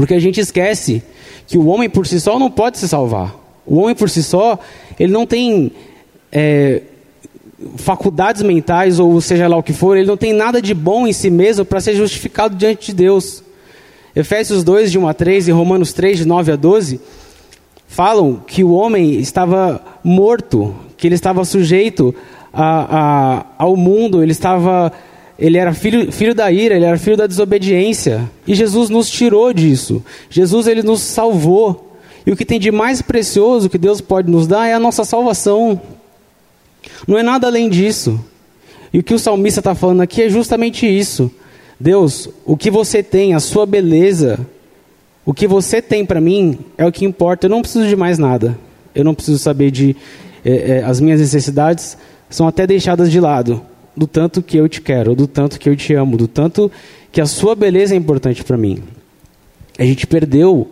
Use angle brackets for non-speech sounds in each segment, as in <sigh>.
Porque a gente esquece que o homem por si só não pode se salvar. O homem por si só, ele não tem é, faculdades mentais, ou seja lá o que for, ele não tem nada de bom em si mesmo para ser justificado diante de Deus. Efésios 2, de 1 a 3 e Romanos 3, de 9 a 12, falam que o homem estava morto, que ele estava sujeito a, a, ao mundo, ele estava. Ele era filho, filho da ira, ele era filho da desobediência. E Jesus nos tirou disso. Jesus ele nos salvou. E o que tem de mais precioso que Deus pode nos dar é a nossa salvação. Não é nada além disso. E o que o salmista está falando aqui é justamente isso. Deus, o que você tem, a sua beleza, o que você tem para mim é o que importa. Eu não preciso de mais nada. Eu não preciso saber de. É, é, as minhas necessidades são até deixadas de lado. Do tanto que eu te quero, do tanto que eu te amo, do tanto que a sua beleza é importante para mim. A gente perdeu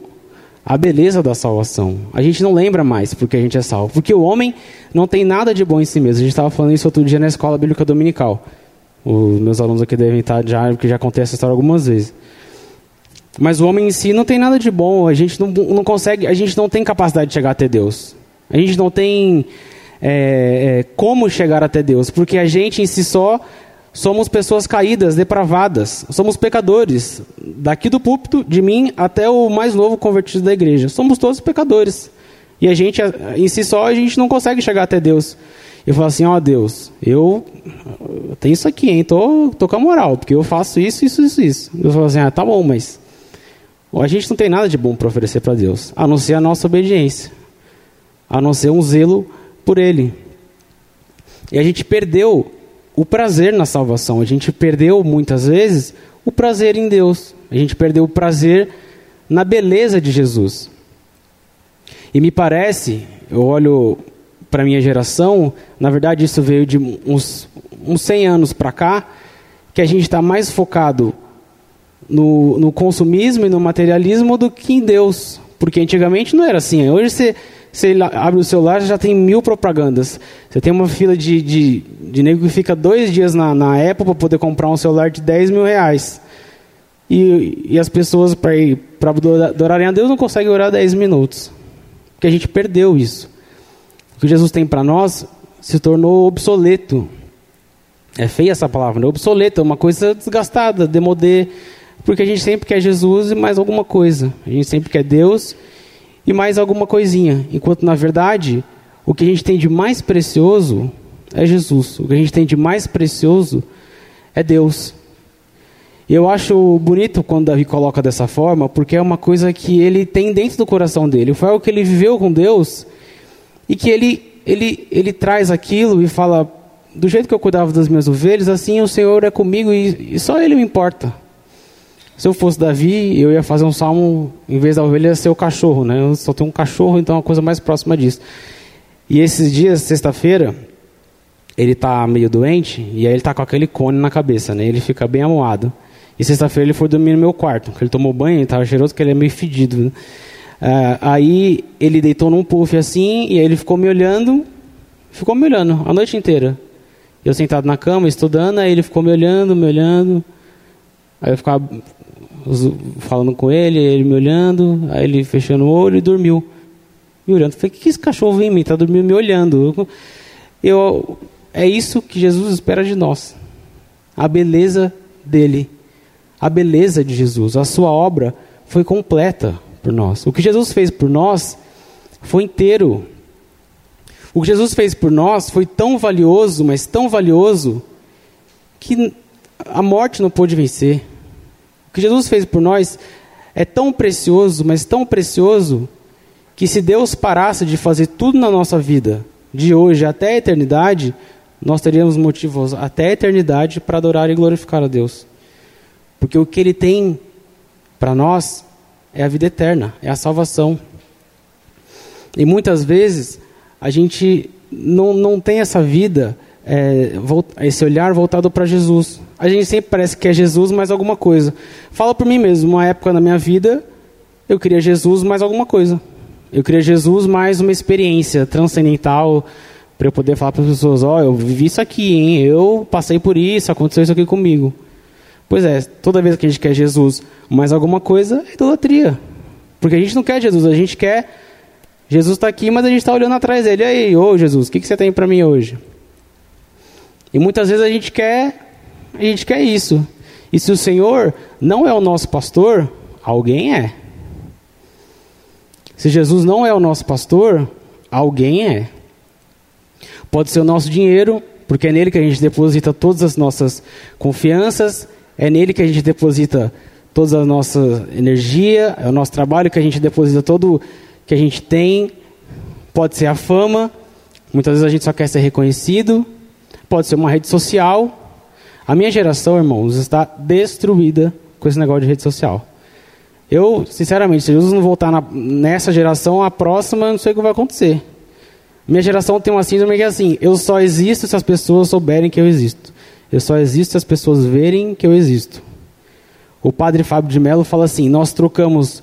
a beleza da salvação. A gente não lembra mais porque a gente é salvo. Porque o homem não tem nada de bom em si mesmo. A gente estava falando isso outro dia na escola bíblica dominical. Os meus alunos aqui devem estar já, porque já contei essa história algumas vezes. Mas o homem em si não tem nada de bom. A gente não, não consegue, a gente não tem capacidade de chegar até Deus. A gente não tem é, é, como chegar até Deus, porque a gente em si só Somos pessoas caídas, depravadas. Somos pecadores. Daqui do púlpito, de mim até o mais novo convertido da igreja. Somos todos pecadores. E a gente, em si só, a gente não consegue chegar até Deus. Eu falo assim, ó oh, Deus, eu, tenho isso aqui, hein? Tô, tô com a moral, porque eu faço isso, isso, isso, isso. Deus fala assim, ah, tá bom, mas a gente não tem nada de bom para oferecer para Deus, a não ser a nossa obediência, a não ser um zelo por Ele. E a gente perdeu o prazer na salvação. A gente perdeu muitas vezes o prazer em Deus. A gente perdeu o prazer na beleza de Jesus. E me parece, eu olho para minha geração, na verdade isso veio de uns, uns 100 anos para cá, que a gente está mais focado no, no consumismo e no materialismo do que em Deus. Porque antigamente não era assim. Hoje você você abre o celular já tem mil propagandas. Você tem uma fila de, de, de nego que fica dois dias na, na Apple para poder comprar um celular de 10 mil reais. E, e as pessoas, para adorarem a Deus, não conseguem orar 10 minutos. Porque a gente perdeu isso. O que Jesus tem para nós se tornou obsoleto. É feia essa palavra, né? Obsoleto, é uma coisa desgastada, demodê. Porque a gente sempre quer Jesus e mais alguma coisa. A gente sempre quer Deus e mais alguma coisinha. Enquanto, na verdade, o que a gente tem de mais precioso é Jesus. O que a gente tem de mais precioso é Deus. E eu acho bonito quando Davi coloca dessa forma, porque é uma coisa que ele tem dentro do coração dele. Foi algo que ele viveu com Deus e que ele, ele, ele traz aquilo e fala: do jeito que eu cuidava das minhas ovelhas, assim o Senhor é comigo e, e só Ele me importa. Se eu fosse Davi, eu ia fazer um salmo, em vez da ovelha, ser o cachorro, né? Eu só tenho um cachorro, então é uma coisa mais próxima disso. E esses dias, sexta-feira, ele está meio doente, e aí ele está com aquele cone na cabeça, né? Ele fica bem amuado. E sexta-feira ele foi dormir no meu quarto, ele tomou banho, estava cheiroso, porque ele é meio fedido. Né? Uh, aí ele deitou num puff assim, e aí ele ficou me olhando, ficou me olhando a noite inteira. Eu sentado na cama, estudando, aí ele ficou me olhando, me olhando. Aí eu ficava falando com ele, ele me olhando, aí ele fechando o olho e dormiu. Me olhando. Falei, o que esse cachorro vem em mim? Está dormindo me olhando. Eu, é isso que Jesus espera de nós. A beleza dele. A beleza de Jesus. A sua obra foi completa por nós. O que Jesus fez por nós foi inteiro. O que Jesus fez por nós foi tão valioso, mas tão valioso, que a morte não pôde vencer. O que Jesus fez por nós é tão precioso, mas tão precioso, que se Deus parasse de fazer tudo na nossa vida, de hoje até a eternidade, nós teríamos motivos até a eternidade para adorar e glorificar a Deus. Porque o que Ele tem para nós é a vida eterna, é a salvação. E muitas vezes a gente não, não tem essa vida é, esse olhar voltado para Jesus. A gente sempre parece que é Jesus mais alguma coisa. Falo por mim mesmo, uma época na minha vida, eu queria Jesus mais alguma coisa. Eu queria Jesus mais uma experiência transcendental para eu poder falar para as pessoas, ó, oh, eu vivi isso aqui, hein? Eu passei por isso, aconteceu isso aqui comigo. Pois é, toda vez que a gente quer Jesus mais alguma coisa, é idolatria. Porque a gente não quer Jesus, a gente quer. Jesus está aqui, mas a gente está olhando atrás dele. E aí, ô Jesus, o que, que você tem para mim hoje? E muitas vezes a gente quer, a gente quer isso. E se o Senhor não é o nosso pastor, alguém é. Se Jesus não é o nosso pastor, alguém é. Pode ser o nosso dinheiro, porque é nele que a gente deposita todas as nossas confianças, é nele que a gente deposita toda a nossa energia, é o nosso trabalho que a gente deposita todo que a gente tem. Pode ser a fama, muitas vezes a gente só quer ser reconhecido, pode ser uma rede social. A minha geração, irmãos, está destruída com esse negócio de rede social. Eu, sinceramente, se Jesus não voltar na, nessa geração, a próxima, não sei o que vai acontecer. Minha geração tem uma síndrome que é assim: eu só existo se as pessoas souberem que eu existo. Eu só existo se as pessoas verem que eu existo. O padre Fábio de Mello fala assim: nós trocamos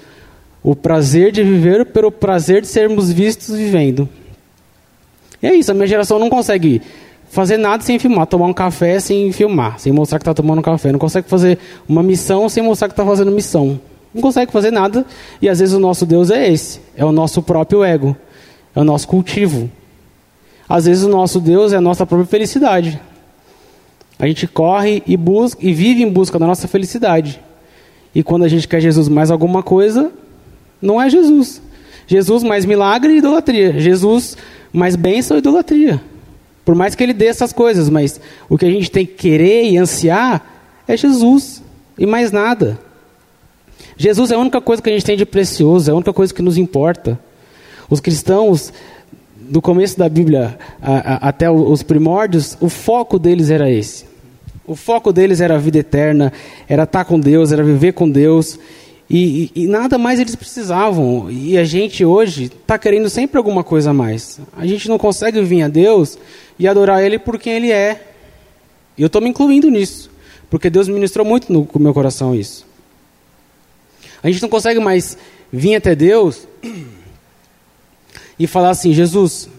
o prazer de viver pelo prazer de sermos vistos vivendo. E é isso, a minha geração não consegue fazer nada sem filmar, tomar um café sem filmar, sem mostrar que está tomando um café. Não consegue fazer uma missão sem mostrar que está fazendo missão. Não consegue fazer nada e às vezes o nosso Deus é esse, é o nosso próprio ego, é o nosso cultivo. Às vezes o nosso Deus é a nossa própria felicidade. A gente corre e busca e vive em busca da nossa felicidade. E quando a gente quer Jesus mais alguma coisa, não é Jesus. Jesus mais milagre idolatria. Jesus mais bênção idolatria. Por mais que ele dê essas coisas, mas o que a gente tem que querer e ansiar é Jesus e mais nada. Jesus é a única coisa que a gente tem de precioso, é a única coisa que nos importa. Os cristãos do começo da Bíblia a, a, até os primórdios, o foco deles era esse. O foco deles era a vida eterna, era estar com Deus, era viver com Deus. E, e, e nada mais eles precisavam. E a gente hoje está querendo sempre alguma coisa a mais. A gente não consegue vir a Deus e adorar Ele por quem Ele é. E eu estou me incluindo nisso. Porque Deus ministrou muito no, no meu coração isso. A gente não consegue mais vir até Deus e falar assim: Jesus,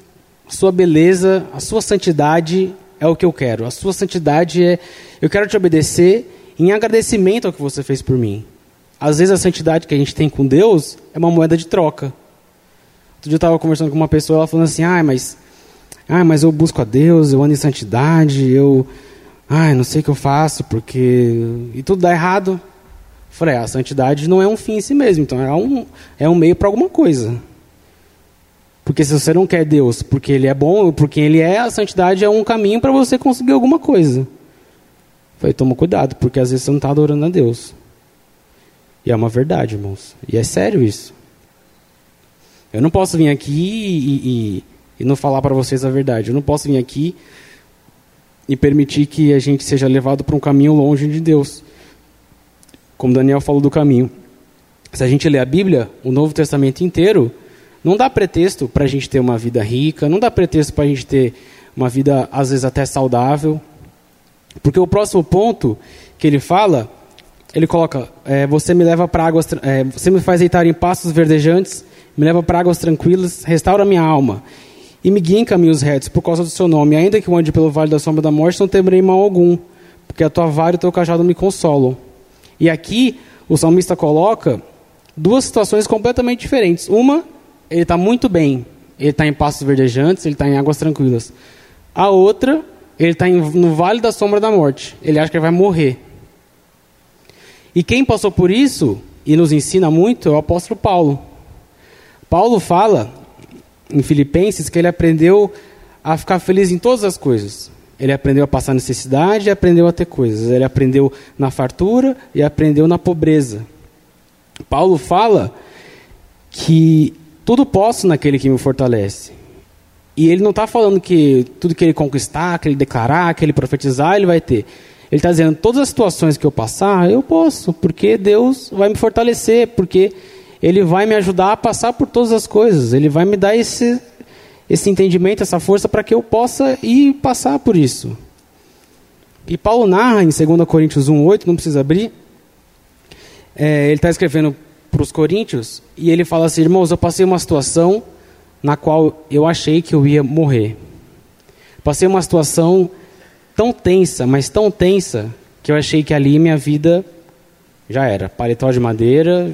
a sua beleza, a sua santidade é o que eu quero. A sua santidade é. Eu quero te obedecer em agradecimento ao que você fez por mim. Às vezes a santidade que a gente tem com Deus é uma moeda de troca. Outro dia eu estava conversando com uma pessoa, ela falando assim: ah, mas, ah, mas eu busco a Deus, eu ando em santidade, eu. Ah, não sei o que eu faço, porque. E tudo dá errado. Eu falei: ah, a santidade não é um fim em si mesmo, então é um, é um meio para alguma coisa. Porque se você não quer Deus porque Ele é bom, porque Ele é, a santidade é um caminho para você conseguir alguma coisa. Falei, toma cuidado, porque às vezes você não está adorando a Deus. E é uma verdade, irmãos. E é sério isso. Eu não posso vir aqui e, e, e não falar para vocês a verdade. Eu não posso vir aqui e permitir que a gente seja levado para um caminho longe de Deus. Como Daniel falou do caminho. Se a gente ler a Bíblia, o Novo Testamento inteiro, não dá pretexto para a gente ter uma vida rica, não dá pretexto para a gente ter uma vida, às vezes, até saudável. Porque o próximo ponto que ele fala, ele coloca: é, Você me leva para águas, é, você me faz deitar em pastos verdejantes, me leva para águas tranquilas, restaura minha alma e me guia em caminhos retos por causa do seu nome. Ainda que eu ande pelo vale da sombra da morte, não temerei mal algum, porque a tua vara e o teu cajado me consolam. E aqui o salmista coloca duas situações completamente diferentes. Uma ele está muito bem. Ele está em pastos verdejantes, ele está em águas tranquilas. A outra, ele está no vale da sombra da morte. Ele acha que ele vai morrer. E quem passou por isso e nos ensina muito é o apóstolo Paulo. Paulo fala em Filipenses que ele aprendeu a ficar feliz em todas as coisas. Ele aprendeu a passar necessidade e aprendeu a ter coisas. Ele aprendeu na fartura e aprendeu na pobreza. Paulo fala que tudo posso naquele que me fortalece. E ele não está falando que tudo que ele conquistar, que ele declarar, que ele profetizar, ele vai ter. Ele está dizendo, todas as situações que eu passar, eu posso, porque Deus vai me fortalecer, porque Ele vai me ajudar a passar por todas as coisas. Ele vai me dar esse, esse entendimento, essa força para que eu possa ir passar por isso. E Paulo narra em 2 Coríntios 1,8, não precisa abrir, é, ele está escrevendo para os coríntios e ele fala assim: irmãos, eu passei uma situação na qual eu achei que eu ia morrer. Passei uma situação tão tensa, mas tão tensa, que eu achei que ali minha vida já era. Paletó de madeira,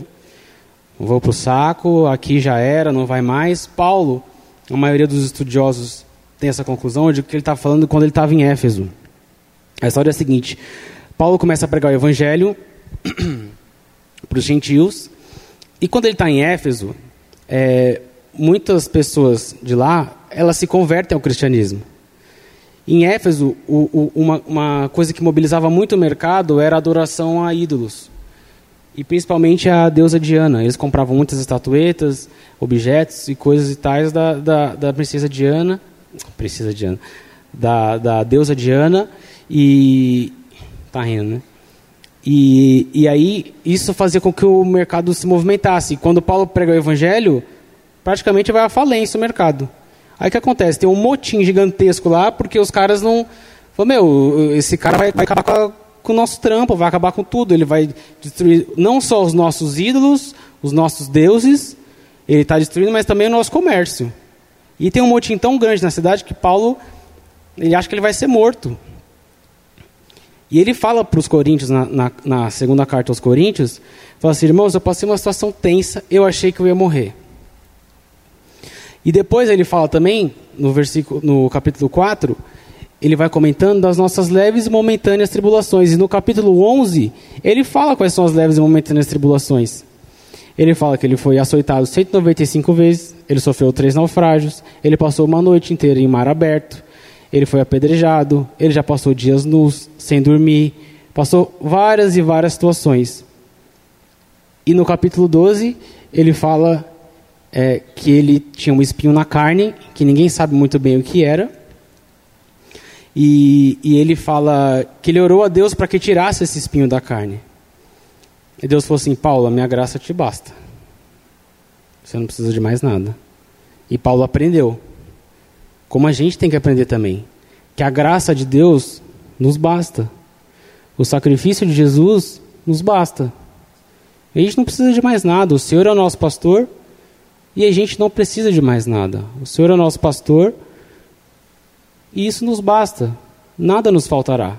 vou para o saco, aqui já era, não vai mais. Paulo, a maioria dos estudiosos tem essa conclusão de que ele está falando quando ele estava em Éfeso. A história é a seguinte: Paulo começa a pregar o evangelho <clears throat> para os gentios, e quando ele está em Éfeso, é, muitas pessoas de lá elas se convertem ao cristianismo. Em Éfeso, o, o, uma, uma coisa que mobilizava muito o mercado era a adoração a ídolos. E principalmente a deusa Diana. Eles compravam muitas estatuetas, objetos e coisas e tais da, da, da princesa Diana. Princesa Diana. Da, da deusa Diana. E. Tá rindo, né? E, e aí isso fazia com que o mercado se movimentasse. Quando Paulo prega o evangelho, praticamente vai à falência o mercado. Aí o que acontece? Tem um motim gigantesco lá, porque os caras não. Falam, meu, esse cara vai, vai acabar com, a, com, o nosso trampo, vai acabar com tudo. Ele vai destruir não só os nossos ídolos, os nossos deuses, ele está destruindo, mas também o nosso comércio. E tem um motim tão grande na cidade que Paulo ele acha que ele vai ser morto. E ele fala para os coríntios, na, na, na, segunda carta aos coríntios, fala assim, irmãos, eu passei uma situação tensa, eu achei que eu ia morrer. E depois ele fala também, no, versículo, no capítulo 4, ele vai comentando das nossas leves e momentâneas tribulações. E no capítulo 11, ele fala quais são as leves e momentâneas tribulações. Ele fala que ele foi açoitado 195 vezes, ele sofreu três naufrágios, ele passou uma noite inteira em mar aberto, ele foi apedrejado, ele já passou dias nus, sem dormir, passou várias e várias situações. E no capítulo 12, ele fala é, que ele tinha um espinho na carne, que ninguém sabe muito bem o que era. E, e ele fala que ele orou a Deus para que tirasse esse espinho da carne. E Deus falou assim: Paulo, a minha graça te basta. Você não precisa de mais nada. E Paulo aprendeu. Como a gente tem que aprender também. Que a graça de Deus nos basta. O sacrifício de Jesus nos basta. A gente não precisa de mais nada. O Senhor é o nosso pastor e a gente não precisa de mais nada. O Senhor é nosso pastor e isso nos basta. Nada nos faltará.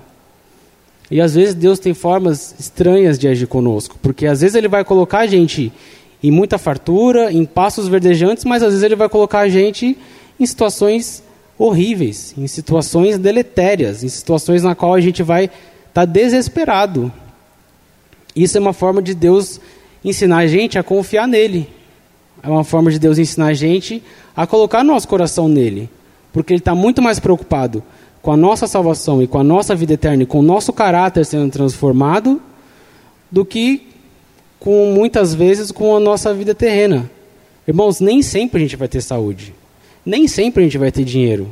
E às vezes Deus tem formas estranhas de agir conosco, porque às vezes Ele vai colocar a gente em muita fartura, em passos verdejantes, mas às vezes Ele vai colocar a gente em situações horríveis, em situações deletérias, em situações na qual a gente vai estar tá desesperado. Isso é uma forma de Deus ensinar a gente a confiar nele, é uma forma de Deus ensinar a gente a colocar nosso coração nele. Porque Ele está muito mais preocupado com a nossa salvação e com a nossa vida eterna e com o nosso caráter sendo transformado do que com muitas vezes com a nossa vida terrena. Irmãos, nem sempre a gente vai ter saúde. Nem sempre a gente vai ter dinheiro.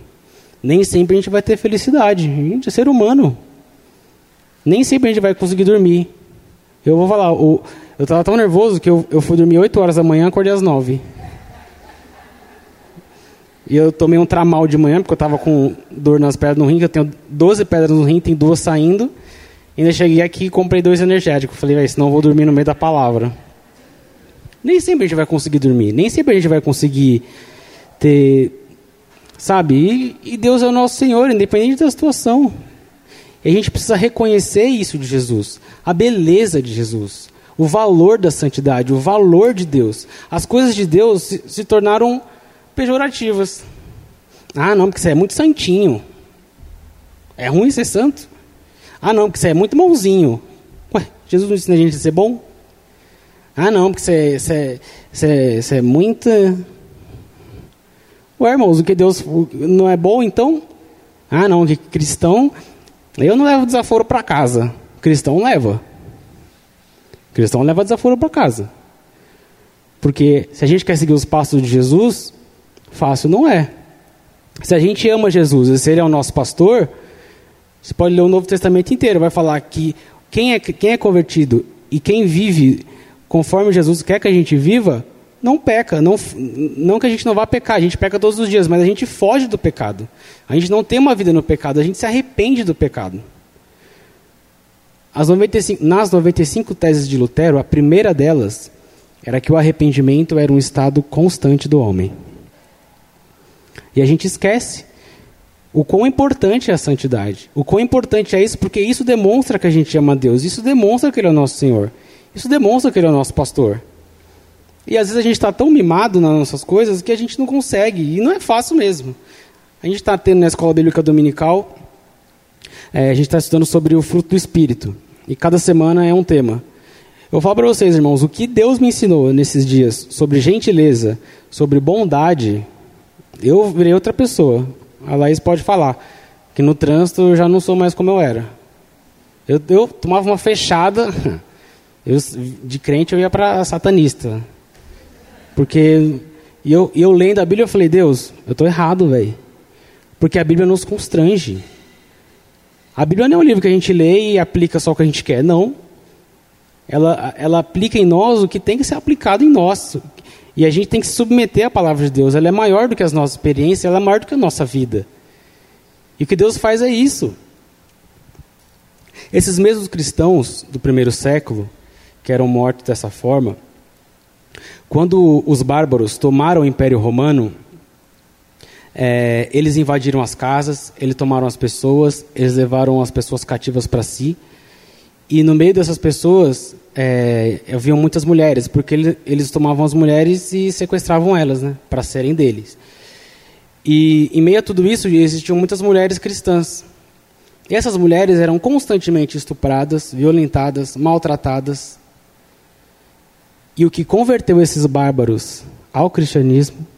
Nem sempre a gente vai ter felicidade. A gente é ser humano. Nem sempre a gente vai conseguir dormir. Eu vou falar, o, eu estava tão nervoso que eu, eu fui dormir 8 horas da manhã, acordei às 9. E eu tomei um tramal de manhã, porque eu estava com dor nas pedras no rim, que eu tenho 12 pedras no rim, tem duas saindo. Ainda cheguei aqui e comprei dois energéticos. Falei, senão eu vou dormir no meio da palavra. Nem sempre a gente vai conseguir dormir, nem sempre a gente vai conseguir ter. Sabe? E, e Deus é o nosso Senhor, independente da situação. E a gente precisa reconhecer isso de Jesus, a beleza de Jesus o valor da santidade, o valor de Deus. As coisas de Deus se, se tornaram pejorativas. Ah, não, porque você é muito santinho. É ruim ser santo? Ah, não, porque você é muito bonzinho. Ué, Jesus não ensina a gente a ser bom? Ah, não, porque você, você, você, você é muito. Ué, irmãos, o que Deus não é bom, então? Ah, não, que cristão. Eu não levo desaforo para casa. Cristão leva. Cristão leva desaforo para casa. Porque se a gente quer seguir os passos de Jesus, fácil não é. Se a gente ama Jesus e se ele é o nosso pastor, você pode ler o Novo Testamento inteiro, vai falar que quem é, quem é convertido e quem vive conforme Jesus quer que a gente viva, não peca. Não, não que a gente não vá pecar, a gente peca todos os dias, mas a gente foge do pecado. A gente não tem uma vida no pecado, a gente se arrepende do pecado. As 95, nas 95 teses de Lutero, a primeira delas era que o arrependimento era um estado constante do homem. E a gente esquece o quão importante é a santidade. O quão importante é isso, porque isso demonstra que a gente ama Deus. Isso demonstra que Ele é o nosso Senhor. Isso demonstra que Ele é o nosso pastor. E às vezes a gente está tão mimado nas nossas coisas que a gente não consegue. E não é fácil mesmo. A gente está tendo na escola bíblica dominical, é, a gente está estudando sobre o fruto do Espírito. E cada semana é um tema. Eu falo para vocês, irmãos, o que Deus me ensinou nesses dias sobre gentileza, sobre bondade, eu virei outra pessoa. A Laís pode falar que no trânsito eu já não sou mais como eu era. Eu, eu tomava uma fechada, <laughs> eu, de crente eu ia para satanista. Porque eu, eu lendo a Bíblia eu falei, Deus, eu estou errado, velho. Porque a Bíblia nos constrange. A Bíblia não é um livro que a gente lê e aplica só o que a gente quer, não. Ela, ela aplica em nós o que tem que ser aplicado em nós. E a gente tem que se submeter à palavra de Deus. Ela é maior do que as nossas experiências, ela é maior do que a nossa vida. E o que Deus faz é isso. Esses mesmos cristãos do primeiro século, que eram mortos dessa forma, quando os bárbaros tomaram o Império Romano, é, eles invadiram as casas, eles tomaram as pessoas, eles levaram as pessoas cativas para si. E no meio dessas pessoas, é, haviam muitas mulheres, porque ele, eles tomavam as mulheres e sequestravam elas, né, para serem deles. E em meio a tudo isso, existiam muitas mulheres cristãs. E essas mulheres eram constantemente estupradas, violentadas, maltratadas. E o que converteu esses bárbaros ao cristianismo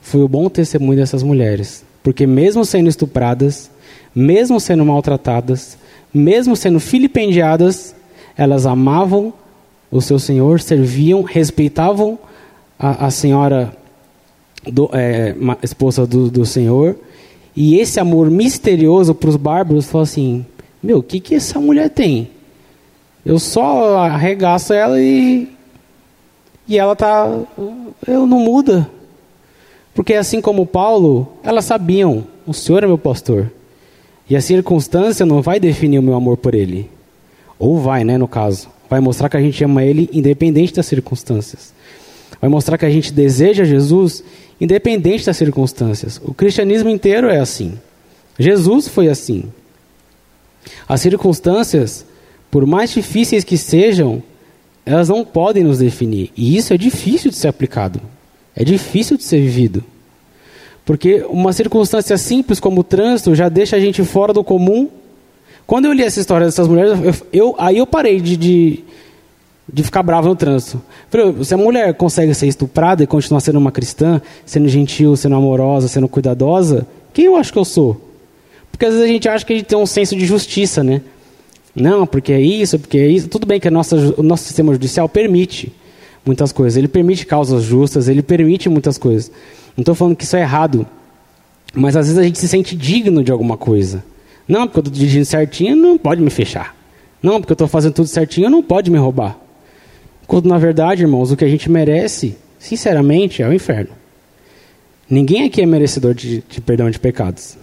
foi o bom testemunho dessas mulheres. Porque, mesmo sendo estupradas, mesmo sendo maltratadas, mesmo sendo filipendiadas, elas amavam o seu senhor, serviam, respeitavam a, a senhora, do, é, esposa do, do senhor. E esse amor misterioso para os bárbaros falou assim: Meu, o que, que essa mulher tem? Eu só arregaço ela e. E ela tá. Eu não muda. Porque assim como Paulo, elas sabiam: o Senhor é meu pastor. E a circunstância não vai definir o meu amor por ele. Ou vai, né, no caso. Vai mostrar que a gente ama ele independente das circunstâncias. Vai mostrar que a gente deseja Jesus independente das circunstâncias. O cristianismo inteiro é assim. Jesus foi assim. As circunstâncias, por mais difíceis que sejam, elas não podem nos definir. E isso é difícil de ser aplicado. É difícil de ser vivido. Porque uma circunstância simples como o trânsito já deixa a gente fora do comum. Quando eu li essa história dessas mulheres, eu, eu aí eu parei de, de, de, ficar bravo no trânsito. Falei, se a mulher consegue ser estuprada e continuar sendo uma cristã, sendo gentil, sendo amorosa, sendo cuidadosa, quem eu acho que eu sou? Porque às vezes a gente acha que a gente tem um senso de justiça, né? Não, porque é isso, porque é isso. Tudo bem que nossa, o nosso sistema judicial permite muitas coisas. Ele permite causas justas, ele permite muitas coisas. Não estou falando que isso é errado, mas às vezes a gente se sente digno de alguma coisa. Não, porque eu estou dirigindo certinho, não pode me fechar. Não, porque eu estou fazendo tudo certinho, não pode me roubar. Quando na verdade, irmãos, o que a gente merece, sinceramente, é o inferno. Ninguém aqui é merecedor de, de perdão de pecados.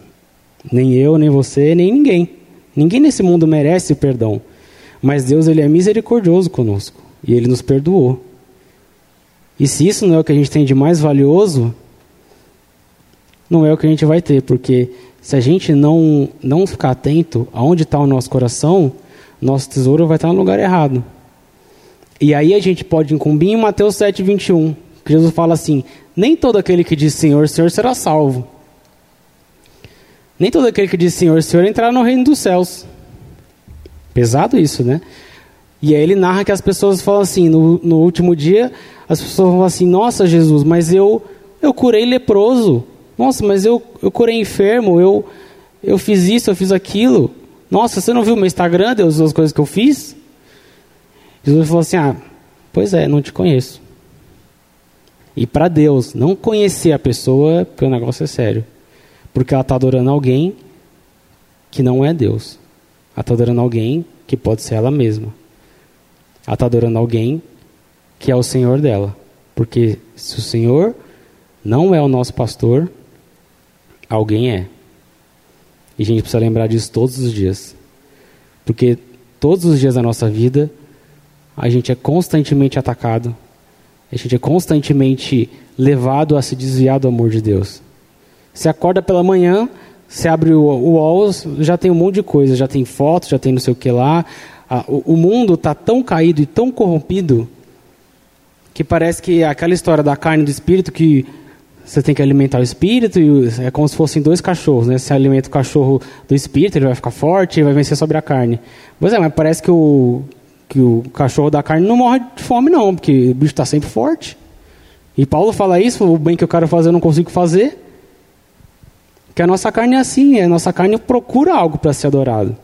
Nem eu, nem você, nem ninguém. Ninguém nesse mundo merece perdão. Mas Deus ele é misericordioso conosco. E Ele nos perdoou. E se isso não é o que a gente tem de mais valioso, não é o que a gente vai ter, porque se a gente não, não ficar atento aonde está o nosso coração, nosso tesouro vai estar no lugar errado. E aí a gente pode incumbir em Mateus 7, 21, que Jesus fala assim: Nem todo aquele que diz Senhor, Senhor será salvo. Nem todo aquele que diz Senhor, Senhor entrará no reino dos céus. Pesado isso, né? E aí ele narra que as pessoas falam assim: no, no último dia as pessoas vão assim: Nossa, Jesus, mas eu, eu curei leproso. Nossa, mas eu, eu curei enfermo. Eu, eu fiz isso, eu fiz aquilo. Nossa, você não viu meu Instagram, Deus, as coisas que eu fiz? Jesus falou assim: Ah, pois é, não te conheço. E para Deus, não conhecer a pessoa, porque o negócio é sério. Porque ela está adorando alguém que não é Deus. Ela está adorando alguém que pode ser ela mesma. Ela está adorando alguém que é o Senhor dela. Porque se o Senhor não é o nosso pastor, alguém é. E a gente precisa lembrar disso todos os dias. Porque todos os dias da nossa vida, a gente é constantemente atacado, a gente é constantemente levado a se desviar do amor de Deus. Você acorda pela manhã, você abre o, o Walls, já tem um monte de coisa, já tem fotos, já tem não sei o que lá. O, mundo está tão caído e tão corrompido que parece que aquela história da carne e do espírito que você tem que alimentar o espírito e é como se fossem dois cachorros, né? Você alimenta o cachorro do espírito, ele vai ficar forte e vai vencer sobre a carne. Pois é, mas parece que o, que o cachorro da carne não morre de fome não, porque o bicho está sempre forte. E Paulo fala isso, o bem que eu quero fazer eu não consigo fazer. Que a nossa carne é assim, a nossa carne procura algo para ser adorado.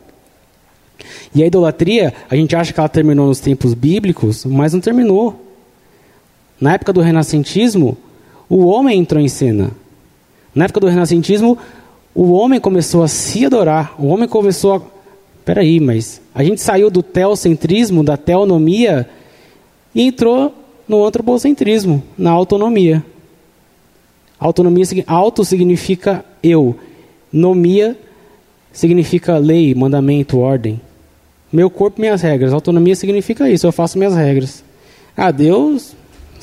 E a idolatria, a gente acha que ela terminou nos tempos bíblicos, mas não terminou. Na época do renascentismo, o homem entrou em cena. Na época do renascentismo, o homem começou a se adorar. O homem começou a. Peraí, mas a gente saiu do teocentrismo, da teonomia, e entrou no antropocentrismo, na autonomia. Autonomia, auto significa eu. Nomia significa lei, mandamento, ordem. Meu corpo, minhas regras. Autonomia significa isso, eu faço minhas regras. Ah, Deus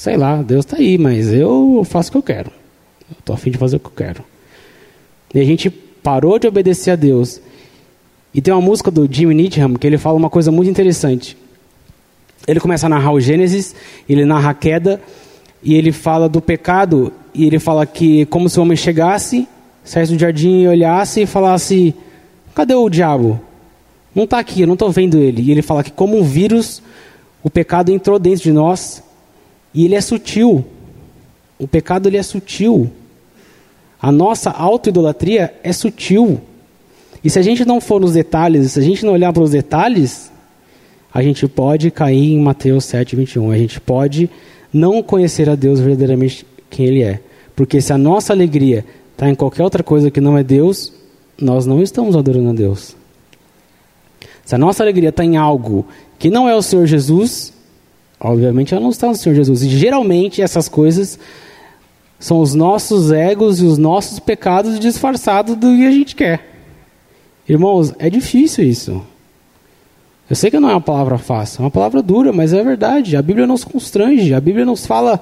sei lá, Deus está aí, mas eu faço o que eu quero. Estou afim de fazer o que eu quero. E a gente parou de obedecer a Deus. E tem uma música do Jimmy Needham que ele fala uma coisa muito interessante. Ele começa a narrar o Gênesis, ele narra a queda, e ele fala do pecado, e ele fala que como se o homem chegasse, saísse do jardim e olhasse e falasse: Cadê o diabo? Não está aqui, eu não estou vendo ele. E ele fala que como um vírus, o pecado entrou dentro de nós e ele é sutil. O pecado ele é sutil. A nossa autoidolatria é sutil. E se a gente não for nos detalhes, se a gente não olhar para os detalhes, a gente pode cair em Mateus 7, 21. A gente pode não conhecer a Deus verdadeiramente quem Ele é. Porque se a nossa alegria está em qualquer outra coisa que não é Deus, nós não estamos adorando a Deus. Se a nossa alegria está em algo que não é o Senhor Jesus, Obviamente ela não está no Senhor Jesus. E geralmente essas coisas são os nossos egos e os nossos pecados disfarçados do que a gente quer. Irmãos, é difícil isso. Eu sei que não é uma palavra fácil, é uma palavra dura, mas é verdade. A Bíblia nos constrange, a Bíblia nos fala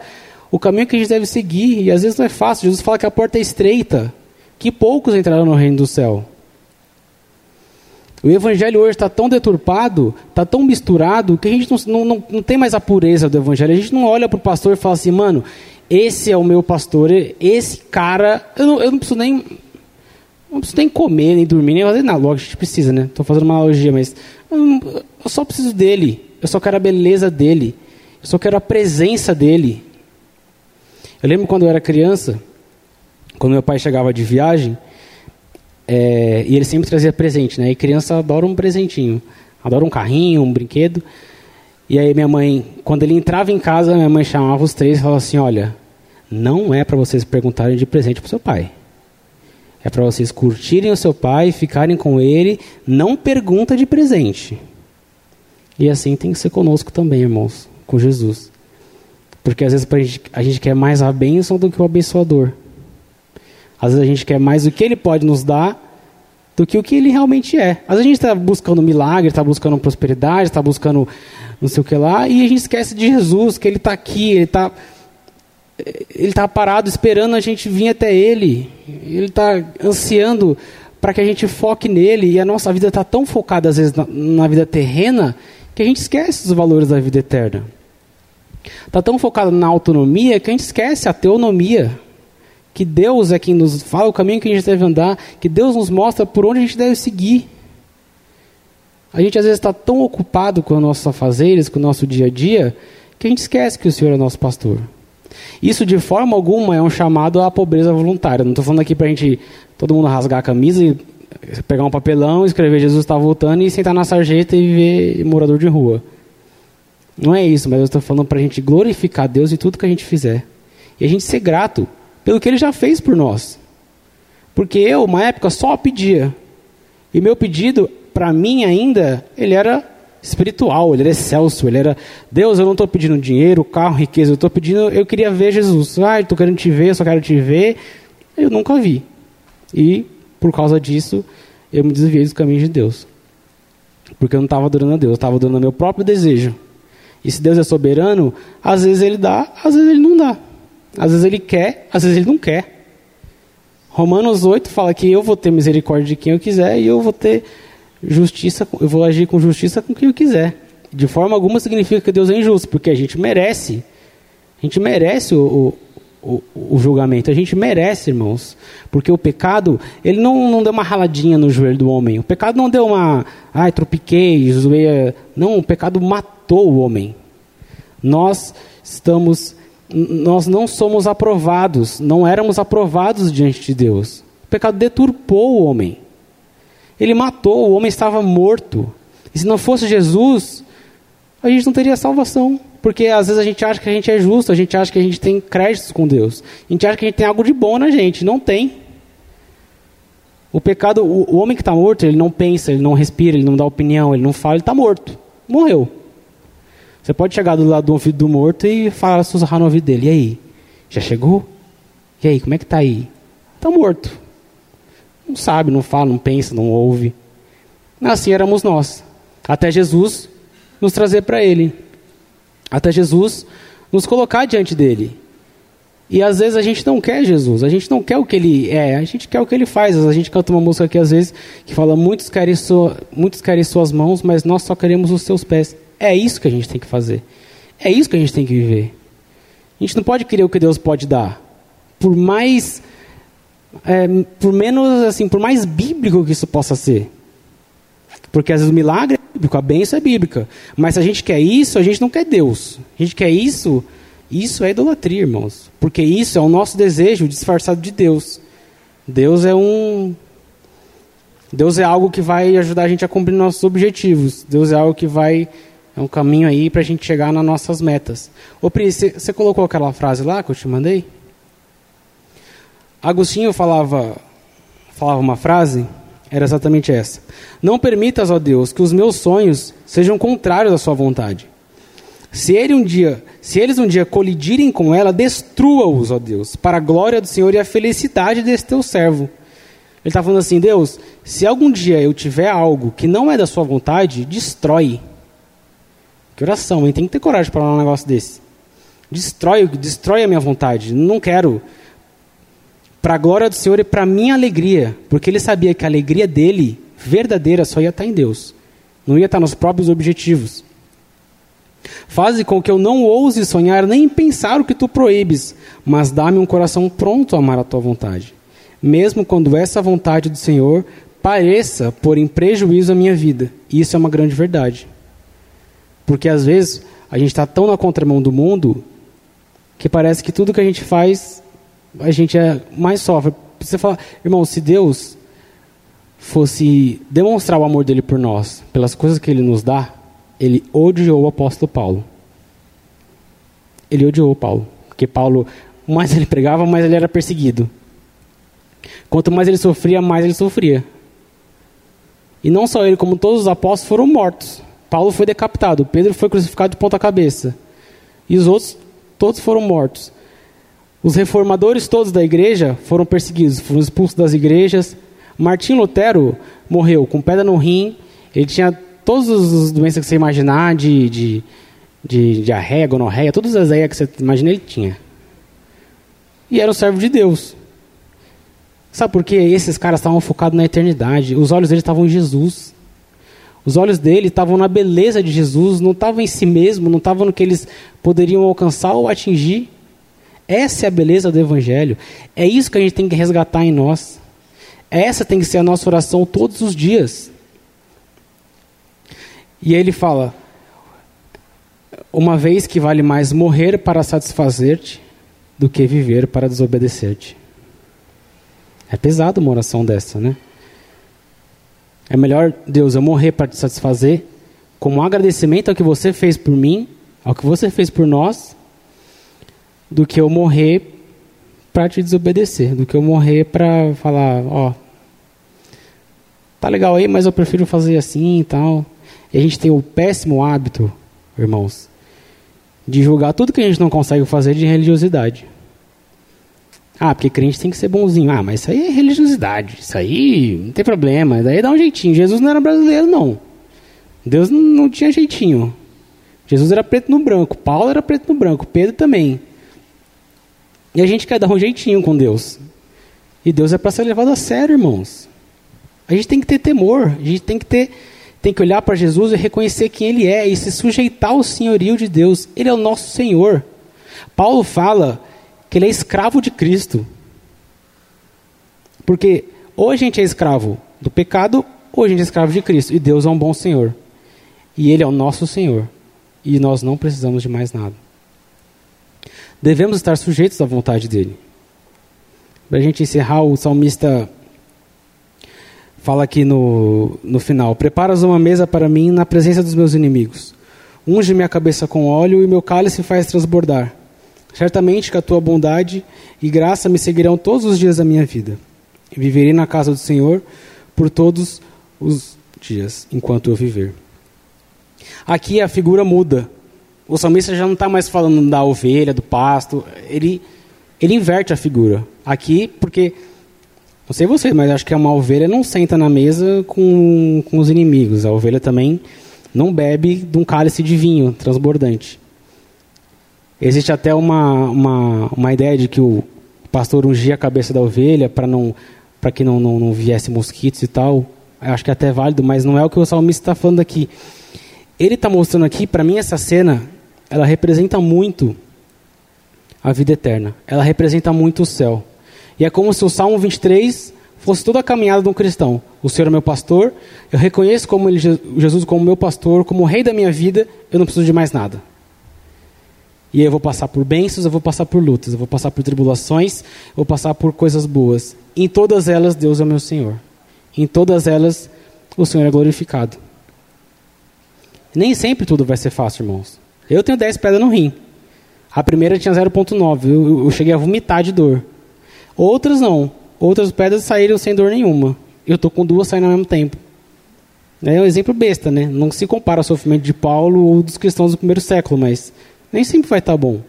o caminho que a gente deve seguir, e às vezes não é fácil. Jesus fala que a porta é estreita, que poucos entrarão no reino do céu. O evangelho hoje está tão deturpado, está tão misturado, que a gente não, não, não tem mais a pureza do evangelho. A gente não olha para o pastor e fala assim, mano, esse é o meu pastor, esse cara, eu não, eu não preciso nem. Não preciso nem comer, nem dormir, nem fazer nada. Logo, a gente precisa, né? Estou fazendo uma analogia, mas eu, eu só preciso dele. Eu só quero a beleza dele. Eu só quero a presença dele. Eu lembro quando eu era criança, quando meu pai chegava de viagem, é, e ele sempre trazia presente, né? E criança adora um presentinho, adora um carrinho, um brinquedo. E aí minha mãe, quando ele entrava em casa, minha mãe chamava os três e falava assim: olha, não é para vocês perguntarem de presente para seu pai. É para vocês curtirem o seu pai, ficarem com ele. Não pergunta de presente. E assim tem que ser conosco também, irmãos, com Jesus. Porque às vezes a gente, a gente quer mais a bênção do que o abençoador. Às vezes a gente quer mais o que ele pode nos dar do que o que ele realmente é. Às vezes a gente está buscando milagre, está buscando prosperidade, está buscando não sei o que lá, e a gente esquece de Jesus, que ele está aqui, ele está ele tá parado esperando a gente vir até ele. Ele está ansiando para que a gente foque nele. E a nossa vida está tão focada, às vezes, na, na, vida terrena, que a gente esquece dos valores da vida eterna. Está tão focado na autonomia que a gente esquece a teonomia que Deus é quem nos fala o caminho que a gente deve andar, que Deus nos mostra por onde a gente deve seguir. A gente às vezes está tão ocupado com os nossos afazeres, com o nosso dia a dia, que a gente esquece que o Senhor é nosso pastor. Isso de forma alguma é um chamado à pobreza voluntária. Não estou falando aqui para a gente, todo mundo rasgar a camisa e pegar um papelão, escrever Jesus está voltando e sentar na sarjeta e ver morador de rua. Não é isso, mas eu estou falando para a gente glorificar Deus em tudo que a gente fizer. E a gente ser grato pelo que ele já fez por nós. Porque eu, uma época, só pedia. E meu pedido, para mim ainda, ele era espiritual, ele era excelso, ele era, Deus, eu não estou pedindo dinheiro, carro, riqueza, eu estou pedindo, eu queria ver Jesus. Ah, estou querendo te ver, eu só quero te ver. Eu nunca vi. E, por causa disso, eu me desviei dos caminhos de Deus. Porque eu não estava adorando a Deus, eu estava adorando o meu próprio desejo. E se Deus é soberano, às vezes ele dá, às vezes ele não dá. Às vezes ele quer, às vezes ele não quer. Romanos 8 fala que eu vou ter misericórdia de quem eu quiser e eu vou ter justiça, eu vou agir com justiça com quem eu quiser. De forma alguma significa que Deus é injusto, porque a gente merece. A gente merece o, o, o, julgamento. A gente merece, irmãos. Porque o pecado, ele não, não deu uma raladinha no joelho do homem. O pecado não deu uma. Ai, tropiquei, zoei. Não, o pecado matou o homem. Nós estamos. Nós não somos aprovados. Não éramos aprovados diante de Deus. O pecado deturpou o homem. Ele matou, o homem estava morto. E se não fosse Jesus, a gente não teria salvação. Porque às vezes a gente acha que a gente é justo, a gente acha que a gente tem créditos com Deus. A gente acha que a gente tem algo de bom na gente. Não tem. O pecado, o, o homem que está morto, ele não pensa, ele não respira, ele não dá opinião, ele não fala, ele está morto. Morreu. Você pode chegar do lado do ouvido do morto e falar, sussurrar no ouvido dele. E aí? Já chegou? E aí, como é que está aí? Está morto. Não sabe, não fala, não pensa, não ouve. Assim éramos nós. Até Jesus nos trazer para Ele até Jesus nos colocar diante dele. E às vezes a gente não quer Jesus, a gente não quer o que ele é, a gente quer o que ele faz. A gente canta uma música aqui às vezes que fala: Muitos querem, sua, muitos querem suas mãos, mas nós só queremos os seus pés. É isso que a gente tem que fazer. É isso que a gente tem que viver. A gente não pode querer o que Deus pode dar. Por mais. É, por menos assim, por mais bíblico que isso possa ser. Porque às vezes o milagre é bíblico, a bênção é bíblica. Mas se a gente quer isso, a gente não quer Deus. A gente quer isso, isso é idolatria, irmãos. Porque isso é o nosso desejo disfarçado de Deus. Deus é um. Deus é algo que vai ajudar a gente a cumprir nossos objetivos. Deus é algo que vai. É um caminho aí para a gente chegar nas nossas metas. Ô Pri, você colocou aquela frase lá que eu te mandei? Agostinho falava, falava uma frase era exatamente essa. Não permitas, ó Deus, que os meus sonhos sejam contrários à sua vontade. Se, ele um dia, se eles um dia colidirem com ela, destrua-os, ó Deus, para a glória do Senhor e a felicidade desse teu servo. Ele está falando assim, Deus, se algum dia eu tiver algo que não é da sua vontade, destrói. Que oração, hein? Tem que ter coragem para falar um negócio desse. Destrói, destrói a minha vontade. Não quero para a glória do Senhor e para a minha alegria, porque ele sabia que a alegria dele, verdadeira, só ia estar em Deus, não ia estar nos próprios objetivos. Faze com que eu não ouse sonhar nem pensar o que tu proíbes, mas dá-me um coração pronto a amar a tua vontade, mesmo quando essa vontade do Senhor pareça pôr em prejuízo a minha vida. Isso é uma grande verdade. Porque às vezes a gente está tão na contramão do mundo que parece que tudo que a gente faz a gente é mais sofre. Você fala, irmão, se Deus fosse demonstrar o amor dele por nós, pelas coisas que ele nos dá, ele odiou o apóstolo Paulo. Ele odiou Paulo, porque Paulo, mais ele pregava, mais ele era perseguido. Quanto mais ele sofria, mais ele sofria. E não só ele, como todos os apóstolos foram mortos. Paulo foi decapitado, Pedro foi crucificado de ponta cabeça. E os outros, todos foram mortos. Os reformadores todos da igreja foram perseguidos, foram expulsos das igrejas. Martim Lutero morreu com pedra no rim. Ele tinha todas as doenças que você imaginar, de, de, de diarreia, gonorreia, todas as ideias que você imagina ele tinha. E era um servo de Deus. Sabe por quê? Esses caras estavam focados na eternidade. Os olhos deles estavam em Jesus. Os olhos dele estavam na beleza de Jesus, não estavam em si mesmo, não estavam no que eles poderiam alcançar ou atingir. Essa é a beleza do Evangelho. É isso que a gente tem que resgatar em nós. Essa tem que ser a nossa oração todos os dias. E ele fala: Uma vez que vale mais morrer para satisfazer-te do que viver para desobedecer-te. É pesado uma oração dessa, né? É melhor, Deus, eu morrer para te satisfazer, como um agradecimento ao que você fez por mim, ao que você fez por nós, do que eu morrer para te desobedecer, do que eu morrer para falar, ó, tá legal aí, mas eu prefiro fazer assim e tal. E a gente tem o péssimo hábito, irmãos, de julgar tudo que a gente não consegue fazer de religiosidade. Ah, porque crente tem que ser bonzinho. Ah, mas isso aí é religiosidade. Isso aí não tem problema. Daí dá um jeitinho. Jesus não era brasileiro, não. Deus não tinha jeitinho. Jesus era preto no branco. Paulo era preto no branco. Pedro também. E a gente quer dar um jeitinho com Deus. E Deus é para ser levado a sério, irmãos. A gente tem que ter temor, a gente tem que ter tem que olhar para Jesus e reconhecer quem ele é e se sujeitar ao senhorio de Deus. Ele é o nosso Senhor. Paulo fala que ele é escravo de Cristo. Porque ou a gente é escravo do pecado, ou a gente é escravo de Cristo. E Deus é um bom Senhor. E Ele é o nosso Senhor. E nós não precisamos de mais nada. Devemos estar sujeitos à vontade dEle. Para a gente encerrar, o salmista fala aqui no, no final: Preparas uma mesa para mim na presença dos meus inimigos. Unge minha cabeça com óleo e meu cálice faz transbordar. Certamente que a tua bondade e graça me seguirão todos os dias da minha vida. Viverei na casa do Senhor por todos os dias, enquanto eu viver. Aqui a figura muda. O salmista já não está mais falando da ovelha, do pasto. Ele, ele inverte a figura. Aqui, porque, não sei você, mas acho que uma ovelha não senta na mesa com, com os inimigos. A ovelha também não bebe de um cálice de vinho transbordante. Existe até uma, uma, uma ideia de que o pastor ungia a cabeça da ovelha para não para que não, não, não viesse mosquitos e tal. Eu acho que é até válido, mas não é o que o salmista está falando aqui. Ele está mostrando aqui, para mim, essa cena, ela representa muito a vida eterna. Ela representa muito o céu. E é como se o Salmo 23 fosse toda a caminhada de um cristão. O Senhor é meu pastor, eu reconheço como ele, Jesus como meu pastor, como o rei da minha vida, eu não preciso de mais nada. E eu vou passar por bênçãos, eu vou passar por lutas, eu vou passar por tribulações, eu vou passar por coisas boas. Em todas elas, Deus é meu Senhor. Em todas elas, o Senhor é glorificado. Nem sempre tudo vai ser fácil, irmãos. Eu tenho 10 pedras no rim. A primeira tinha 0,9. Eu, eu, cheguei a vomitar de dor. Outras não. Outras pedras saíram sem dor nenhuma. Eu estou com duas saindo ao mesmo tempo. É um exemplo besta, né? Não se compara ao sofrimento de Paulo ou dos cristãos do primeiro século, mas nem sempre vai estar bom.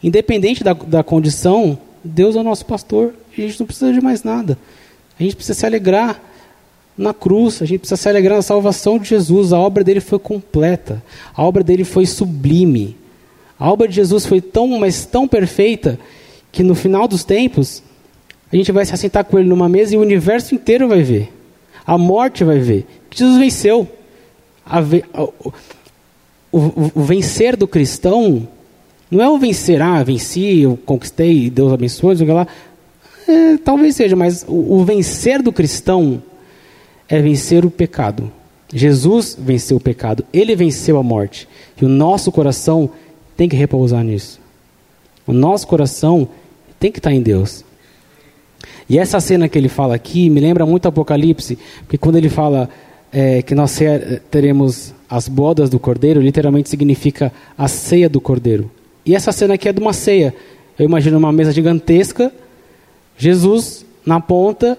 Independente da, da condição, Deus é o nosso pastor e a gente não precisa de mais nada. A gente precisa se alegrar na cruz, a gente precisa se alegrar na salvação de Jesus. A obra dele foi completa, a obra dele foi sublime. A obra de Jesus foi tão, mas tão perfeita, que no final dos tempos, a gente vai se assentar com ele numa mesa e o universo inteiro vai ver. A morte vai ver. Jesus venceu. Ve o, o, o vencer do cristão não é o vencer, ah, venci, eu conquistei, Deus abençoe, lá. É, talvez seja, mas o, o vencer do cristão é vencer o pecado. Jesus venceu o pecado, ele venceu a morte. E o nosso coração tem que repousar nisso. O nosso coração tem que estar em Deus. E essa cena que ele fala aqui me lembra muito Apocalipse, porque quando ele fala é, que nós teremos as bodas do cordeiro, literalmente significa a ceia do cordeiro. E essa cena aqui é de uma ceia. Eu imagino uma mesa gigantesca, Jesus na ponta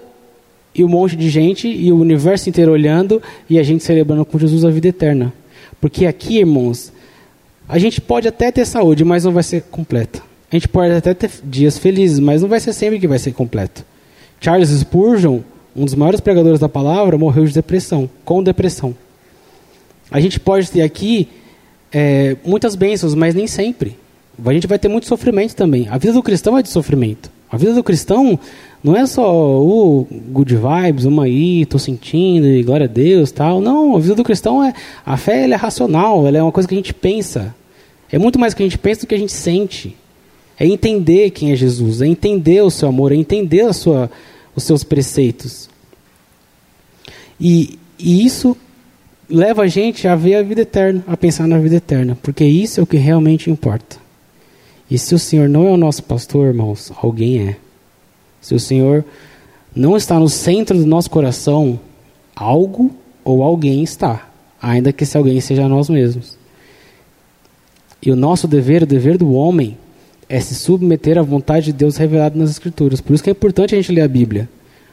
e um monte de gente e o universo inteiro olhando e a gente celebrando com Jesus a vida eterna. Porque aqui, irmãos, a gente pode até ter saúde, mas não vai ser completa. A gente pode até ter dias felizes, mas não vai ser sempre que vai ser completo. Charles Spurgeon, um dos maiores pregadores da palavra, morreu de depressão, com depressão. A gente pode ter aqui é, muitas bênçãos, mas nem sempre. A gente vai ter muito sofrimento também. A vida do cristão é de sofrimento. A vida do cristão não é só o uh, good vibes, uma aí, estou sentindo, e glória a Deus, tal. Não, a vida do cristão é a fé ela é racional, ela é uma coisa que a gente pensa. É muito mais que a gente pensa do que a gente sente. É entender quem é Jesus, é entender o seu amor, é entender a sua, os seus preceitos. E, e isso leva a gente a ver a vida eterna, a pensar na vida eterna, porque isso é o que realmente importa. E se o Senhor não é o nosso pastor, irmãos, alguém é. Se o Senhor não está no centro do nosso coração, algo ou alguém está, ainda que esse alguém seja nós mesmos. E o nosso dever, o dever do homem, é se submeter à vontade de Deus revelada nas Escrituras. Por isso que é importante a gente ler a Bíblia.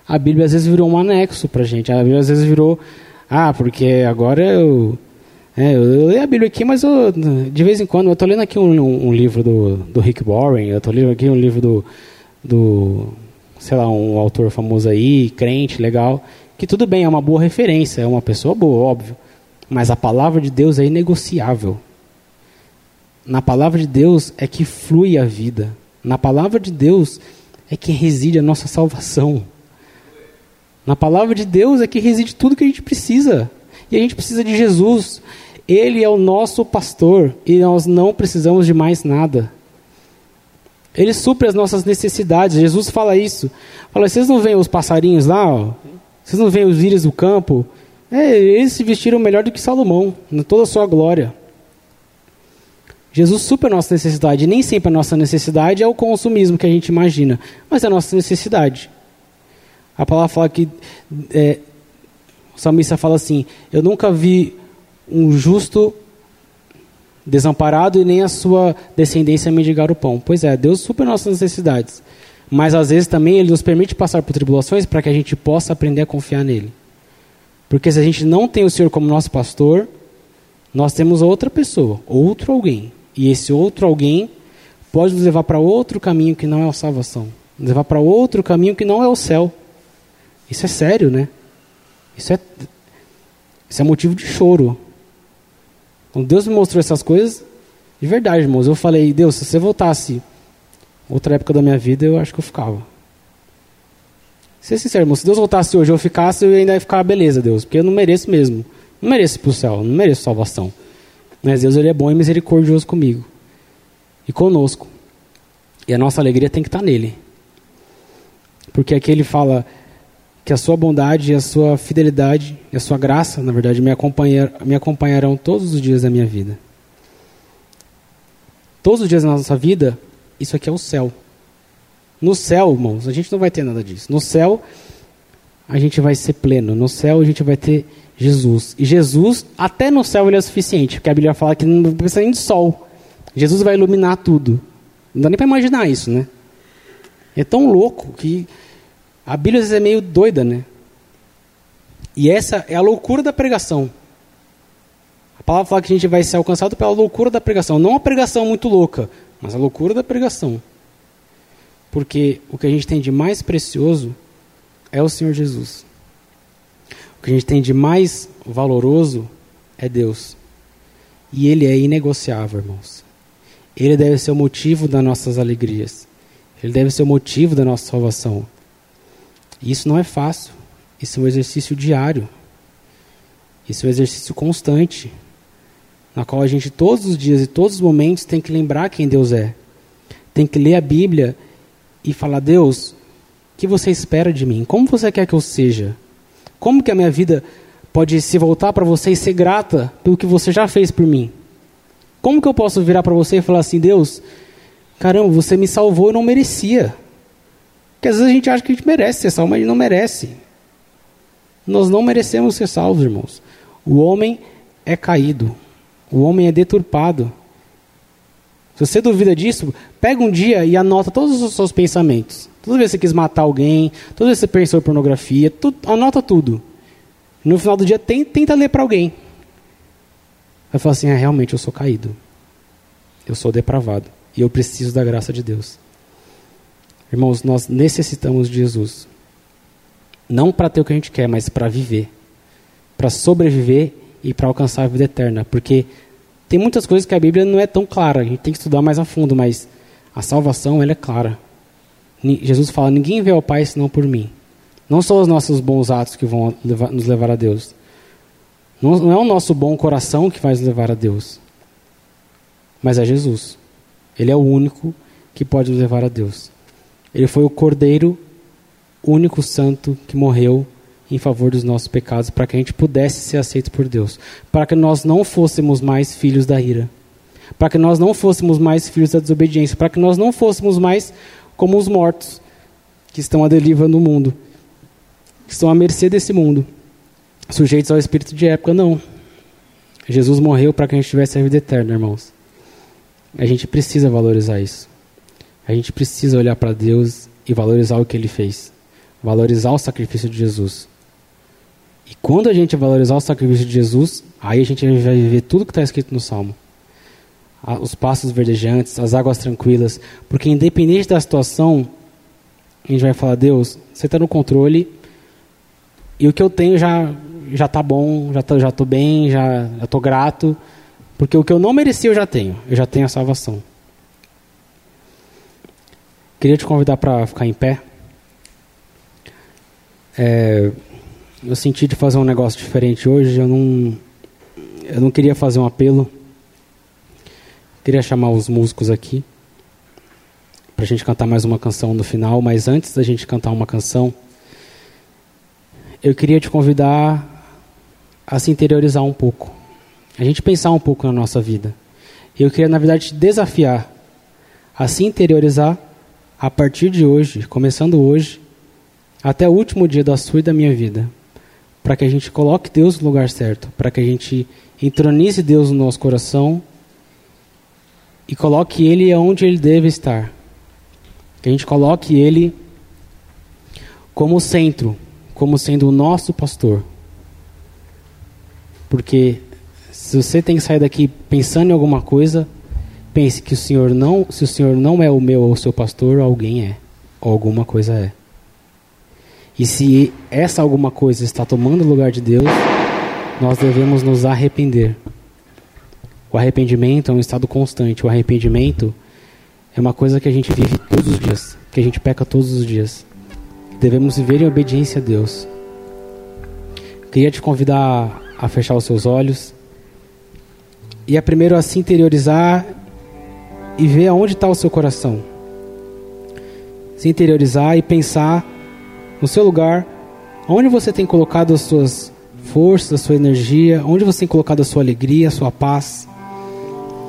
A Bíblia às vezes virou um anexo para a gente. A Bíblia às vezes virou, ah, porque agora eu é, eu, leio a Bíblia aqui, mas eu, de vez em quando, eu estou lendo aqui um, um, um, livro do, do Rick Warren, eu estou lendo aqui um livro do, do, sei lá, um autor famoso aí, crente, legal, que tudo bem, é uma boa referência, é uma pessoa boa, óbvio, mas a palavra de Deus é inegociável. Na palavra de Deus é que flui a vida. Na palavra de Deus é que reside a nossa salvação. Na palavra de Deus é que reside tudo que a gente precisa. E a gente precisa de Jesus. Ele é o nosso pastor e nós não precisamos de mais nada. Ele supre as nossas necessidades. Jesus fala isso. Fala, vocês não veem os passarinhos lá? Ó? Vocês não veem os lírios do campo? É, eles se vestiram melhor do que Salomão, em toda a sua glória. Jesus supre a nossa necessidade. Nem sempre a nossa necessidade é o consumismo que a gente imagina, mas é a nossa necessidade. A palavra fala que é, o salmista fala assim: Eu nunca vi um justo desamparado e nem a sua descendência mendigar o pão. Pois é, Deus supera nossas necessidades. Mas às vezes também Ele nos permite passar por tribulações para que a gente possa aprender a confiar nele. Porque se a gente não tem o Senhor como nosso pastor, nós temos outra pessoa, outro alguém. E esse outro alguém pode nos levar para outro caminho que não é a salvação. Nos levar para outro caminho que não é o céu. Isso é sério, né? Isso é, isso é motivo de choro. Quando Deus me mostrou essas coisas, de verdade, irmãos, eu falei, Deus, se você voltasse outra época da minha vida, eu acho que eu ficava. Ser sincero, irmão, se Deus voltasse hoje, eu ficasse, eu ainda ia ficar, beleza, Deus, porque eu não mereço mesmo. Não mereço ir para o céu, não mereço salvação. Mas Deus, Ele é bom e misericordioso comigo. E conosco. E a nossa alegria tem que estar nele. Porque aqui ele fala, que a sua bondade e a sua fidelidade e a sua graça, na verdade, me, acompanhar, me acompanharão todos os dias da minha vida. Todos os dias da nossa vida, isso aqui é o céu. No céu, irmãos, a gente não vai ter nada disso. No céu, a gente vai ser pleno. No céu, a gente vai ter Jesus. E Jesus, até no céu, ele é suficiente. Porque a Bíblia fala que não precisa nem de sol. Jesus vai iluminar tudo. Não dá nem para imaginar isso, né? É tão louco que a Bíblia às vezes é meio doida, né? E essa é a loucura da pregação. A palavra fala que a gente vai ser alcançado pela loucura da pregação. Não a pregação muito louca, mas a loucura da pregação. Porque o que a gente tem de mais precioso é o Senhor Jesus. Que a gente tem de mais valoroso é Deus. E Ele é inegociável, irmãos. Ele deve ser o motivo das nossas alegrias. Ele deve ser o motivo da nossa salvação. E isso não é fácil. Isso é um exercício diário. Isso é um exercício constante. Na qual a gente, todos os dias e todos os momentos, tem que lembrar quem Deus é. Tem que ler a Bíblia e falar: Deus, o que você espera de mim? Como você quer que eu seja? Como que a minha vida pode se voltar para você e ser grata pelo que você já fez por mim? Como que eu posso virar para você e falar assim: Deus, caramba, você me salvou e não merecia. Porque às vezes a gente acha que a gente merece ser salvo, mas a gente não merece. Nós não merecemos ser salvos, irmãos. O homem é caído. O homem é deturpado. Se você duvida disso, pega um dia e anota todos os seus pensamentos. Toda vez que você quis matar alguém, toda vez que você pensou em pornografia, tudo, anota tudo. No final do dia, tenta ler para alguém. Vai falar assim: ah, realmente eu sou caído. Eu sou depravado. E eu preciso da graça de Deus. Irmãos, nós necessitamos de Jesus. Não para ter o que a gente quer, mas para viver. Para sobreviver e para alcançar a vida eterna. Porque tem muitas coisas que a Bíblia não é tão clara. A gente tem que estudar mais a fundo, mas a salvação ela é clara. Jesus fala: ninguém vê ao Pai senão por mim. Não são os nossos bons atos que vão levar, nos levar a Deus. Não, não é o nosso bom coração que vai nos levar a Deus. Mas é Jesus. Ele é o único que pode nos levar a Deus. Ele foi o Cordeiro único santo que morreu em favor dos nossos pecados, para que a gente pudesse ser aceito por Deus, para que nós não fôssemos mais filhos da ira, para que nós não fôssemos mais filhos da desobediência, para que nós não fôssemos mais como os mortos que estão à deriva no mundo, que estão à mercê desse mundo, sujeitos ao espírito de época, não. Jesus morreu para que a gente tivesse a vida eterna, irmãos. A gente precisa valorizar isso. A gente precisa olhar para Deus e valorizar o que Ele fez. Valorizar o sacrifício de Jesus. E quando a gente valorizar o sacrifício de Jesus, aí a gente vai viver tudo que está escrito no Salmo. Os passos verdejantes, as águas tranquilas. Porque independente da situação, a gente vai falar, Deus, você está no controle. E o que eu tenho já já está bom, já estou já tô bem, já estou grato. Porque o que eu não mereci eu já tenho. Eu já tenho a salvação. Queria te convidar para ficar em pé. É, eu senti de fazer um negócio diferente hoje. Eu não, eu não queria fazer um apelo. Queria chamar os músicos aqui para a gente cantar mais uma canção no final. Mas antes da gente cantar uma canção, eu queria te convidar a se interiorizar um pouco, a gente pensar um pouco na nossa vida. Eu queria, na verdade, te desafiar a se interiorizar a partir de hoje, começando hoje, até o último dia da sua e da minha vida, para que a gente coloque Deus no lugar certo, para que a gente entronize Deus no nosso coração e coloque Ele onde Ele deve estar. Que a gente coloque Ele como centro, como sendo o nosso pastor. Porque se você tem que sair daqui pensando em alguma coisa, pense que o Senhor não, se o Senhor não é o meu ou o seu pastor, alguém é, ou alguma coisa é. E se essa alguma coisa está tomando o lugar de Deus, nós devemos nos arrepender. O arrependimento é um estado constante. O arrependimento é uma coisa que a gente vive todos os dias, que a gente peca todos os dias. Devemos viver em obediência a Deus. Queria te convidar a fechar os seus olhos e a primeiro a se interiorizar e ver aonde está o seu coração. Se interiorizar e pensar no seu lugar, onde você tem colocado as suas forças, a sua energia, onde você tem colocado a sua alegria, a sua paz.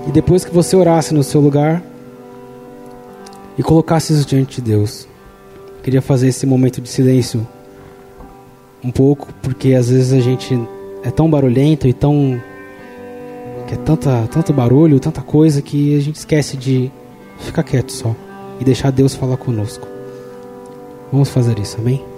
E depois que você orasse no seu lugar e colocasse isso diante de Deus, queria fazer esse momento de silêncio um pouco, porque às vezes a gente é tão barulhento e tão que é tanta, tanto barulho, tanta coisa que a gente esquece de ficar quieto só e deixar Deus falar conosco. Vamos fazer isso, amém?